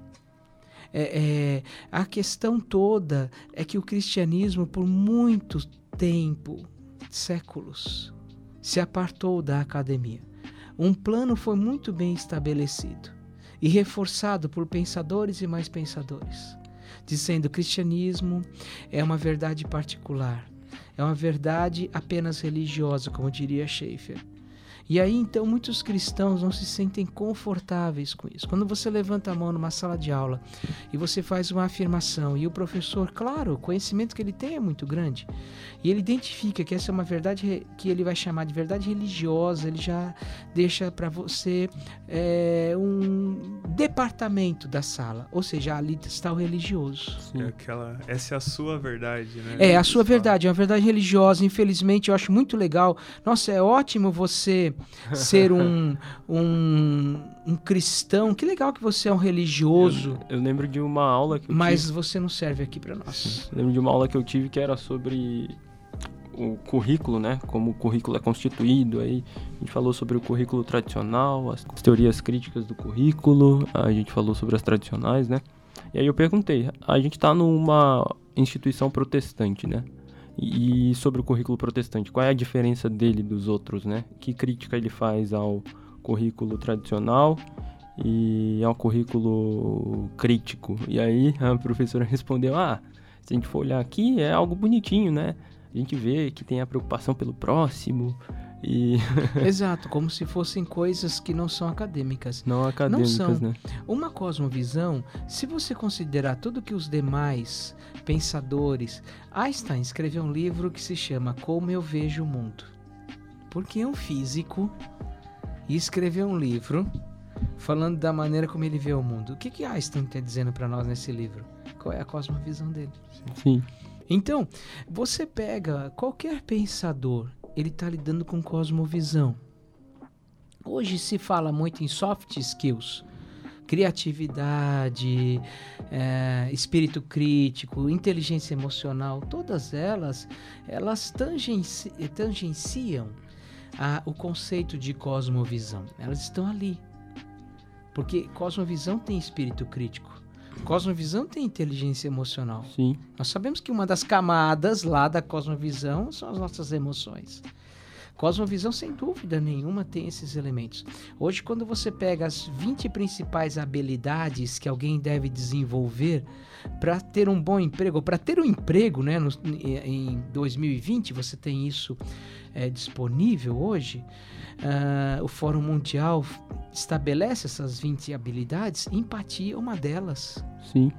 É, é, a questão toda é que o cristianismo, por muito tempo, séculos, se apartou da academia. Um plano foi muito bem estabelecido e reforçado por pensadores e mais pensadores, dizendo que o cristianismo é uma verdade particular, é uma verdade apenas religiosa, como diria Schaeffer e aí então muitos cristãos não se sentem confortáveis com isso. Quando você levanta a mão numa sala de aula e você faz uma afirmação e o professor, claro, o conhecimento que ele tem é muito grande, e ele identifica que essa é uma verdade que ele vai chamar de verdade religiosa, ele já deixa para você é, um departamento da sala, ou seja, ali está o religioso.
É aquela, essa é a sua verdade, né?
É a sua verdade, é uma verdade religiosa. Infelizmente, eu acho muito legal. Nossa, é ótimo você ser um, um, um cristão. Que legal que você é um religioso.
Eu, eu lembro de uma aula que
Mas
tive...
você não serve aqui para nós.
Eu lembro de uma aula que eu tive que era sobre o currículo, né? Como o currículo é constituído. Aí a gente falou sobre o currículo tradicional, as teorias críticas do currículo. A gente falou sobre as tradicionais, né? E aí eu perguntei, a gente está numa instituição protestante, né? E sobre o currículo protestante, qual é a diferença dele dos outros, né? Que crítica ele faz ao currículo tradicional e ao currículo crítico? E aí a professora respondeu: Ah, se a gente for olhar aqui, é algo bonitinho, né? A gente vê que tem a preocupação pelo próximo, e...
Exato, como se fossem coisas que não são acadêmicas.
Não acadêmicas, não são. né?
Uma cosmovisão, se você considerar tudo que os demais pensadores. Einstein escreveu um livro que se chama Como Eu Vejo o Mundo. Porque é um físico e escreveu um livro falando da maneira como ele vê o mundo. O que, que Einstein está dizendo para nós nesse livro? Qual é a cosmovisão dele?
Sim.
Então, você pega qualquer pensador ele está lidando com cosmovisão. Hoje se fala muito em soft skills, criatividade, é, espírito crítico, inteligência emocional, todas elas, elas tangenci, tangenciam a, o conceito de cosmovisão. Elas estão ali. Porque cosmovisão tem espírito crítico. Cosmovisão tem inteligência emocional.
Sim.
Nós sabemos que uma das camadas lá da cosmovisão são as nossas emoções. Cosmovisão, sem dúvida nenhuma, tem esses elementos. Hoje, quando você pega as 20 principais habilidades que alguém deve desenvolver para ter um bom emprego, para ter um emprego né, no, em 2020, você tem isso é, disponível hoje. Uh, o Fórum Mundial estabelece essas 20 habilidades, empatia é uma delas.
Sim.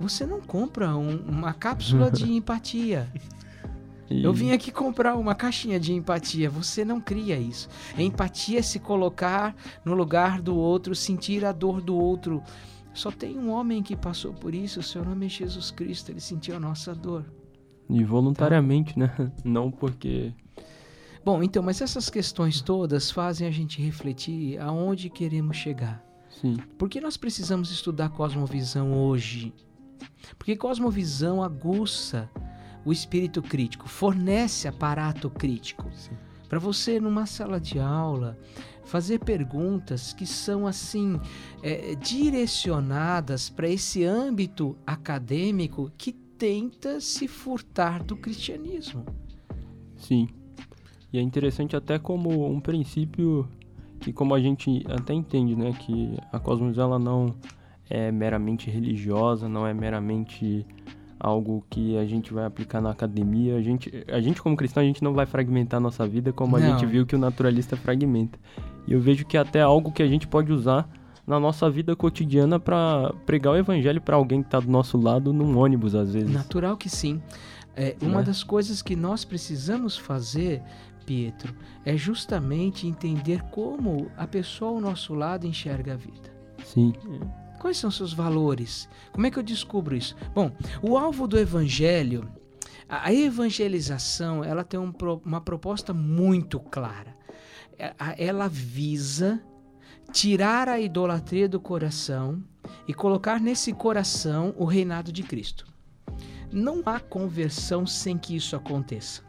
Você não compra um, uma cápsula de empatia. E... Eu vim aqui comprar uma caixinha de empatia. Você não cria isso. Empatia é se colocar no lugar do outro, sentir a dor do outro. Só tem um homem que passou por isso, o seu nome é Jesus Cristo. Ele sentiu a nossa dor.
E voluntariamente, tá? né? Não porque
Bom, então, mas essas questões todas fazem a gente refletir aonde queremos chegar.
Sim.
Por que nós precisamos estudar cosmovisão hoje? Porque cosmovisão aguça o espírito crítico, fornece aparato crítico. Para você, numa sala de aula, fazer perguntas que são assim é, direcionadas para esse âmbito acadêmico que tenta se furtar do cristianismo.
Sim. E é interessante até como um princípio que como a gente até entende, né, que a cosmos ela não é meramente religiosa, não é meramente algo que a gente vai aplicar na academia. A gente, a gente como cristão, a gente não vai fragmentar a nossa vida como não. a gente viu que o naturalista fragmenta. E eu vejo que é até algo que a gente pode usar na nossa vida cotidiana para pregar o evangelho para alguém que está do nosso lado num ônibus às vezes.
Natural que sim. É, uma é. das coisas que nós precisamos fazer Pietro, é justamente entender como a pessoa ao nosso lado enxerga a vida.
Sim.
Quais são seus valores? Como é que eu descubro isso? Bom, o alvo do evangelho A evangelização ela tem um, uma proposta muito clara. É, ela visa tirar a idolatria do coração e colocar nesse coração o reinado de Cristo. Não há conversão sem que isso aconteça.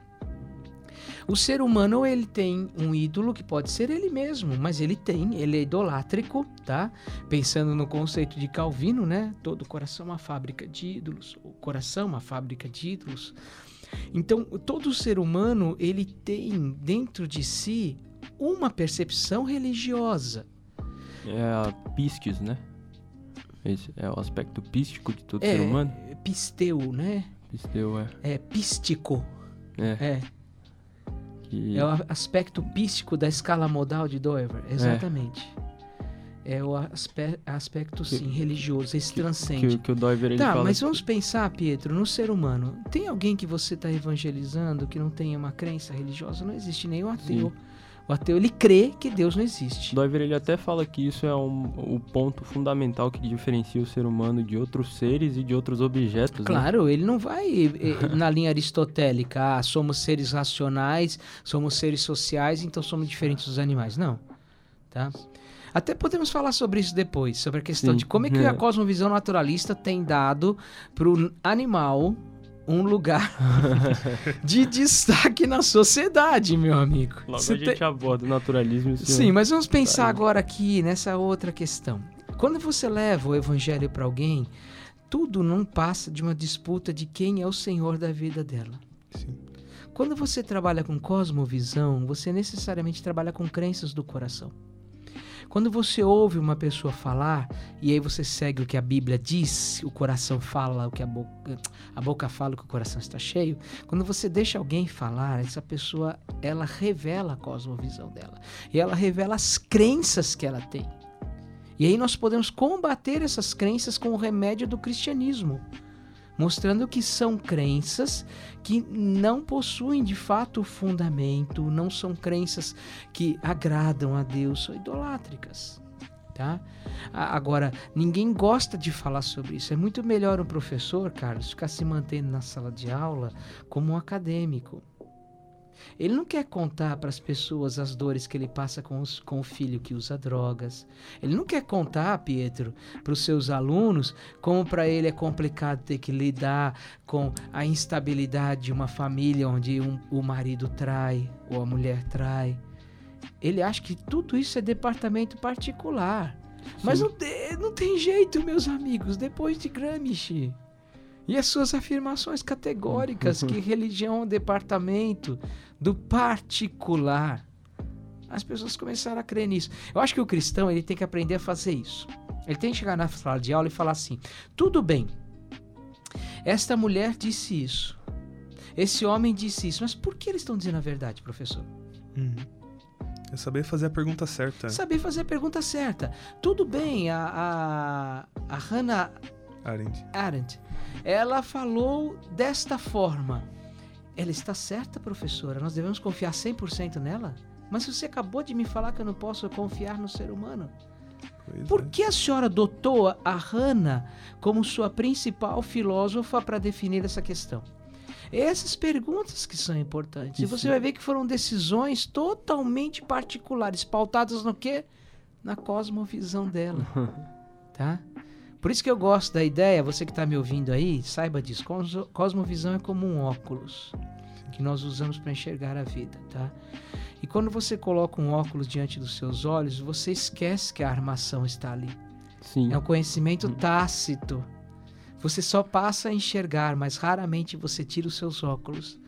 O ser humano ele tem um ídolo que pode ser ele mesmo, mas ele tem, ele é idolátrico, tá? Pensando no conceito de Calvino, né? Todo coração é uma fábrica de ídolos, o coração é uma fábrica de ídolos. Então, todo ser humano ele tem dentro de si uma percepção religiosa.
É a pistes, né? Esse é o aspecto pístico de todo
é,
ser humano?
Pisteu, né?
Pisteu, é.
É pístico.
É.
É. Que... É o aspecto pístico da escala modal de Dover, exatamente. É, é o aspe aspecto, sim, que, religioso, esse que, transcende.
Que, que o Dover, ele
tá,
fala
mas vamos pensar, Pietro, no ser humano. Tem alguém que você está evangelizando que não tenha uma crença religiosa? Não existe nenhum ateu. Sim o ateu ele crê que Deus não existe.
Doiver ele até fala que isso é um, o ponto fundamental que diferencia o ser humano de outros seres e de outros objetos. Né?
Claro,
né?
ele não vai eh, na linha aristotélica, ah, somos seres racionais, somos seres sociais, então somos diferentes dos animais. Não, tá? Até podemos falar sobre isso depois, sobre a questão Sim. de como é que a cosmovisão naturalista tem dado para o animal um lugar de destaque na sociedade, meu amigo.
Logo Você a gente aborda o naturalismo.
Sim, mas vamos pensar agora aqui nessa outra questão. Quando você leva o evangelho para alguém, tudo não passa de uma disputa de quem é o senhor da vida dela. Sim. Quando você trabalha com cosmovisão, você necessariamente trabalha com crenças do coração. Quando você ouve uma pessoa falar e aí você segue o que a Bíblia diz, o coração fala o que a boca, a boca fala que o coração está cheio. Quando você deixa alguém falar, essa pessoa ela revela a cosmovisão dela e ela revela as crenças que ela tem. E aí nós podemos combater essas crenças com o remédio do cristianismo mostrando que são crenças que não possuem de fato fundamento, não são crenças que agradam a Deus, são idolátricas. Tá? Agora, ninguém gosta de falar sobre isso. É muito melhor um professor, Carlos, ficar se mantendo na sala de aula como um acadêmico. Ele não quer contar para as pessoas as dores que ele passa com, os, com o filho que usa drogas. Ele não quer contar, Pietro, para os seus alunos como para ele é complicado ter que lidar com a instabilidade de uma família onde um, o marido trai ou a mulher trai. Ele acha que tudo isso é departamento particular. Sim. Mas não, te, não tem jeito, meus amigos, depois de Gramsci. E as suas afirmações categóricas que religião é um departamento do particular. As pessoas começaram a crer nisso. Eu acho que o cristão ele tem que aprender a fazer isso. Ele tem que chegar na sala de aula e falar assim: tudo bem, esta mulher disse isso, esse homem disse isso, mas por que eles estão dizendo a verdade, professor?
Uhum. É saber fazer a pergunta certa.
Saber fazer a pergunta certa. Tudo bem, a, a, a Hannah
Arendt.
Arendt ela falou desta forma. Ela está certa, professora? Nós devemos confiar 100% nela? Mas você acabou de me falar que eu não posso confiar no ser humano. Pois Por é. que a senhora adotou a Hannah como sua principal filósofa para definir essa questão? Essas perguntas que são importantes. Isso. E você vai ver que foram decisões totalmente particulares, pautadas no quê? Na cosmovisão dela. tá? Por isso que eu gosto da ideia, você que está me ouvindo aí, saiba disso. Cosmovisão é como um óculos que nós usamos para enxergar a vida, tá? E quando você coloca um óculos diante dos seus olhos, você esquece que a armação está ali.
Sim.
É um conhecimento hum. tácito. Você só passa a enxergar, mas raramente você tira os seus óculos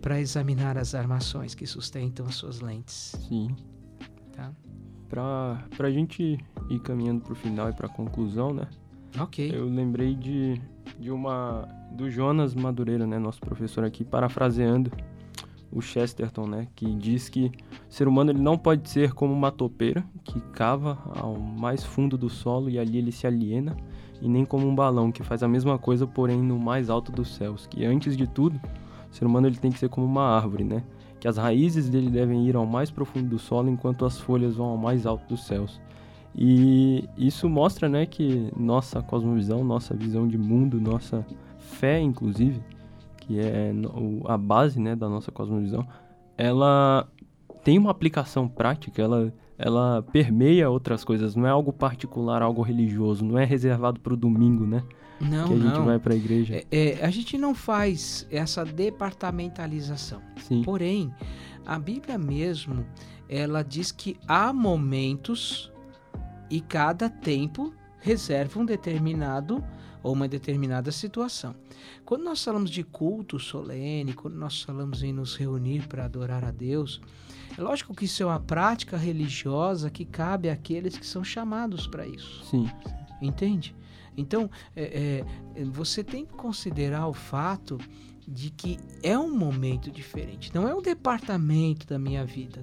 para examinar as armações que sustentam as suas lentes.
Sim.
Tá?
Pra, pra gente ir caminhando pro final e pra conclusão, né?
Ok.
Eu lembrei de, de uma. do Jonas Madureira, né? Nosso professor aqui, parafraseando o Chesterton, né? Que diz que o ser humano ele não pode ser como uma topeira que cava ao mais fundo do solo e ali ele se aliena, e nem como um balão que faz a mesma coisa, porém no mais alto dos céus. Que antes de tudo, o ser humano ele tem que ser como uma árvore, né? que as raízes dele devem ir ao mais profundo do solo, enquanto as folhas vão ao mais alto dos céus. E isso mostra, né, que nossa cosmovisão, nossa visão de mundo, nossa fé, inclusive, que é a base né, da nossa cosmovisão, ela tem uma aplicação prática, ela, ela permeia outras coisas, não é algo particular, algo religioso, não é reservado para o domingo, né?
Não,
que a gente
não.
vai para a igreja.
É, é, a gente não faz essa departamentalização.
Sim,
Porém, a Bíblia mesmo, ela diz que há momentos e cada tempo reserva um determinado ou uma determinada situação. Quando nós falamos de culto solene, quando nós falamos em nos reunir para adorar a Deus, lógico que isso é uma prática religiosa que cabe àqueles que são chamados para isso.
sim,
Entende? Então, é, é, você tem que considerar o fato de que é um momento diferente, não é um departamento da minha vida.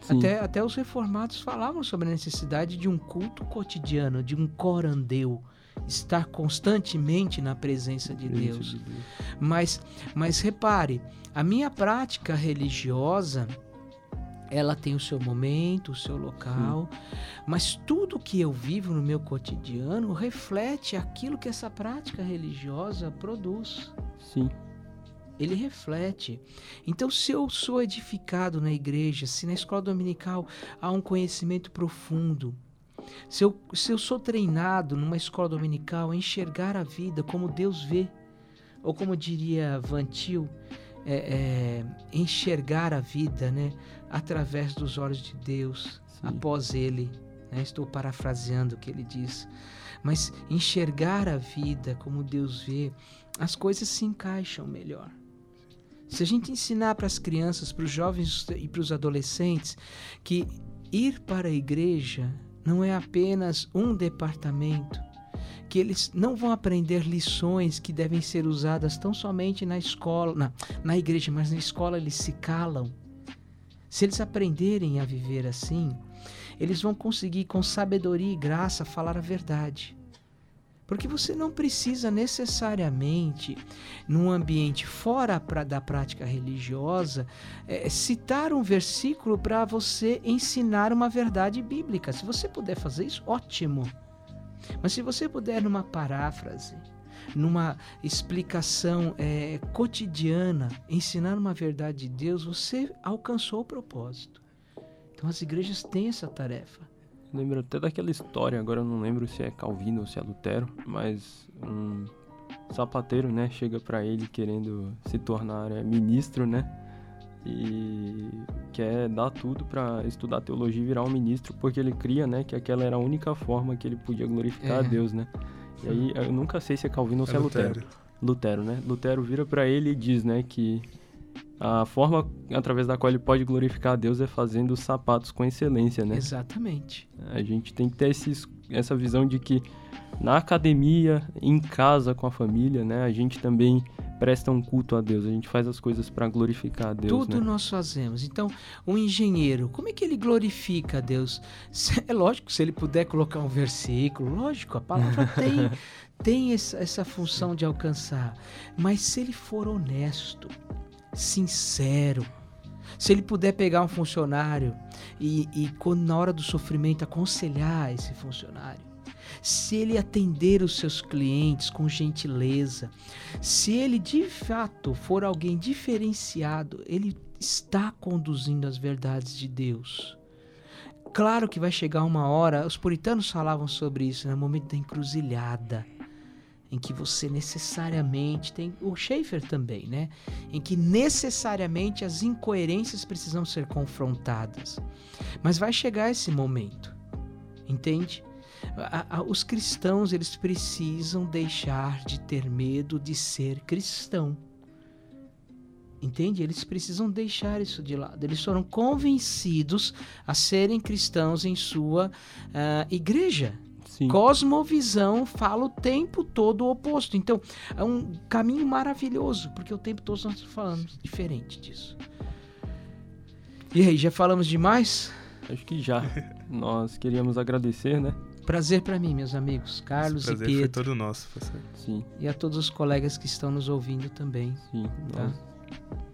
sim.
Até, até os reformados falavam sobre a necessidade de um culto cotidiano, de um corandeu, estar constantemente na presença de
Presença
Deus.
de Deus.
Mas, mas repare, a minha prática religiosa, ela tem o seu momento, o seu local, mas tudo que eu vivo no meu cotidiano reflete aquilo que essa prática religiosa produz.
Sim,
Ele reflete. Então, se eu sou edificado na igreja, se na escola dominical há um conhecimento profundo, se eu, se eu sou treinado numa escola dominical a enxergar a vida como Deus vê, ou como diria Vantil, é, é, enxergar a vida né, através dos olhos de Deus,
sim.
após Ele. né, estou parafraseando o que ele diz. Mas enxergar a vida como Deus vê, as coisas se encaixam melhor. Se a gente ensinar para as crianças, para os jovens e para os adolescentes que ir para a igreja não é apenas um departamento, que eles não vão aprender lições que devem ser usadas tão somente na escola, na, na igreja, mas na escola eles se calam. Se eles aprenderem a viver assim, eles vão conseguir com sabedoria e graça falar a verdade. Porque você não precisa necessariamente, num ambiente fora da prática religiosa, eh, citar um versículo para você ensinar uma verdade bíblica. Se você puder fazer isso, ótimo. Mas se você puder, numa paráfrase, numa explicação eh, cotidiana, ensinar uma verdade de Deus, você alcançou o propósito. Então as igrejas têm essa tarefa.
Lembro até daquela história, agora eu não lembro se é Calvino ou se é Lutero, mas um sapateiro, né, chega pra ele querendo se tornar é, ministro, né? E quer dar tudo pra estudar teologia e virar um ministro, porque ele cria, né, que aquela era a única forma que ele podia glorificar
É.
a Deus, né? E aí eu nunca sei se é Calvino ou se é Lutero. Lutero, né? Lutero vira pra ele e diz, né, que a forma através da qual ele pode glorificar a Deus é fazendo os sapatos com excelência, né?
Exatamente.
A gente tem que ter esses, essa visão de que na academia, em casa com a família, né, a gente também presta um culto a Deus, a gente faz as coisas para glorificar a Deus,
Tudo
né?
nós fazemos. Então, um engenheiro, como é que ele glorifica a Deus? É lógico, se ele puder colocar um versículo, lógico, a palavra tem, tem essa, essa função de alcançar. Mas se ele for honesto, sincero, se ele puder pegar um funcionário e, e quando na hora do sofrimento aconselhar esse funcionário, se ele atender os seus clientes com gentileza, se ele de fato for alguém diferenciado, ele está conduzindo as verdades de Deus. Claro que vai chegar uma hora, os puritanos falavam sobre isso, no momento da encruzilhada, em que você necessariamente tem, o Schaefer também, né? Em que necessariamente as incoerências precisam ser confrontadas. Mas vai chegar esse momento, entende? A- a- os cristãos eles precisam deixar de ter medo de ser cristão. Entende? Eles precisam deixar isso de lado. Eles foram convencidos a serem cristãos em sua ah, igreja.
Sim.
Cosmovisão fala o tempo todo o oposto. Então, é um caminho maravilhoso, porque o tempo todo nós falando diferente disso. E aí, já falamos demais?
Acho que já. Nós queríamos agradecer, né?
Prazer para mim, meus amigos, Carlos
Esse
e
prazer foi
Pietro.
todo nosso, professor.
Sim,
E a todos os colegas que estão nos ouvindo também.
sim.
Tá.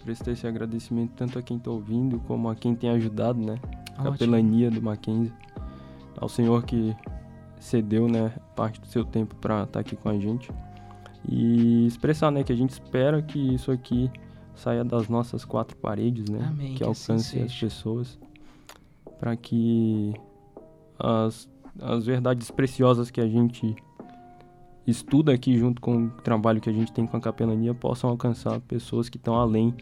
Prestei esse agradecimento tanto a quem está ouvindo como a quem tem ajudado, né?
Ótimo.
Capelania do Mackenzie. Ao senhor que cedeu, né, parte do seu tempo para estar aqui com a gente. e expressar, né, que a gente espera que isso aqui saia das nossas quatro paredes, né,
Amém,
que,
que assim
alcance as
seja.
pessoas, para que as, as verdades preciosas que a gente estuda aqui junto com o trabalho que a gente tem com a capelania possam alcançar pessoas que estão além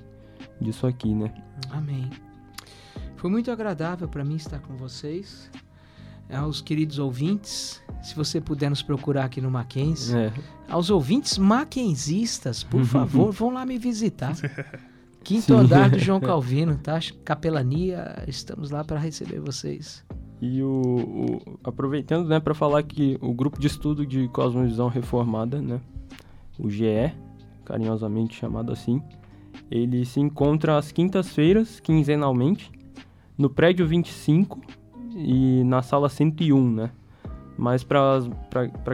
disso aqui, né?
Amém. Foi muito agradável para mim estar com vocês. Aos queridos ouvintes, se você puder nos procurar aqui no Mackenzie.
É,
Aos ouvintes mackenzistas, por favor, vão lá me visitar. Quinto
Sim.
andar do João Calvino, tá? Capelania, estamos lá para receber vocês.
E o, o- aproveitando, né, para falar que o grupo de estudo de cosmovisão reformada, né, o GE, carinhosamente chamado assim, ele se encontra às quintas-feiras, quinzenalmente, no prédio 25 e na sala 101, né? Mas para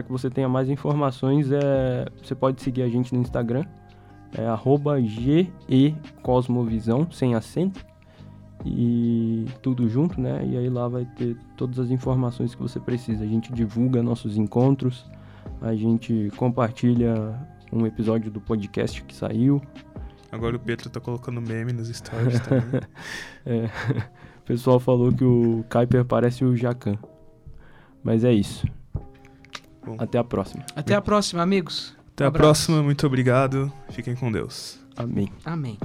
que você tenha mais informações, é, você pode seguir a gente no Instagram, é arroba GECosmovisão, sem acento e tudo junto, né? E aí lá vai ter todas as informações que você precisa. A gente divulga nossos encontros, a gente compartilha um episódio do podcast que saiu.
Agora o Pedro tá colocando meme nos stories também.
É, o pessoal falou que o Kuiper parece o Jacan. Mas é isso.
Bom.
Até a próxima.
Até a próxima, amigos.
Até a
abraço.
próxima, muito obrigado. Fiquem com Deus.
Amém.
Amém.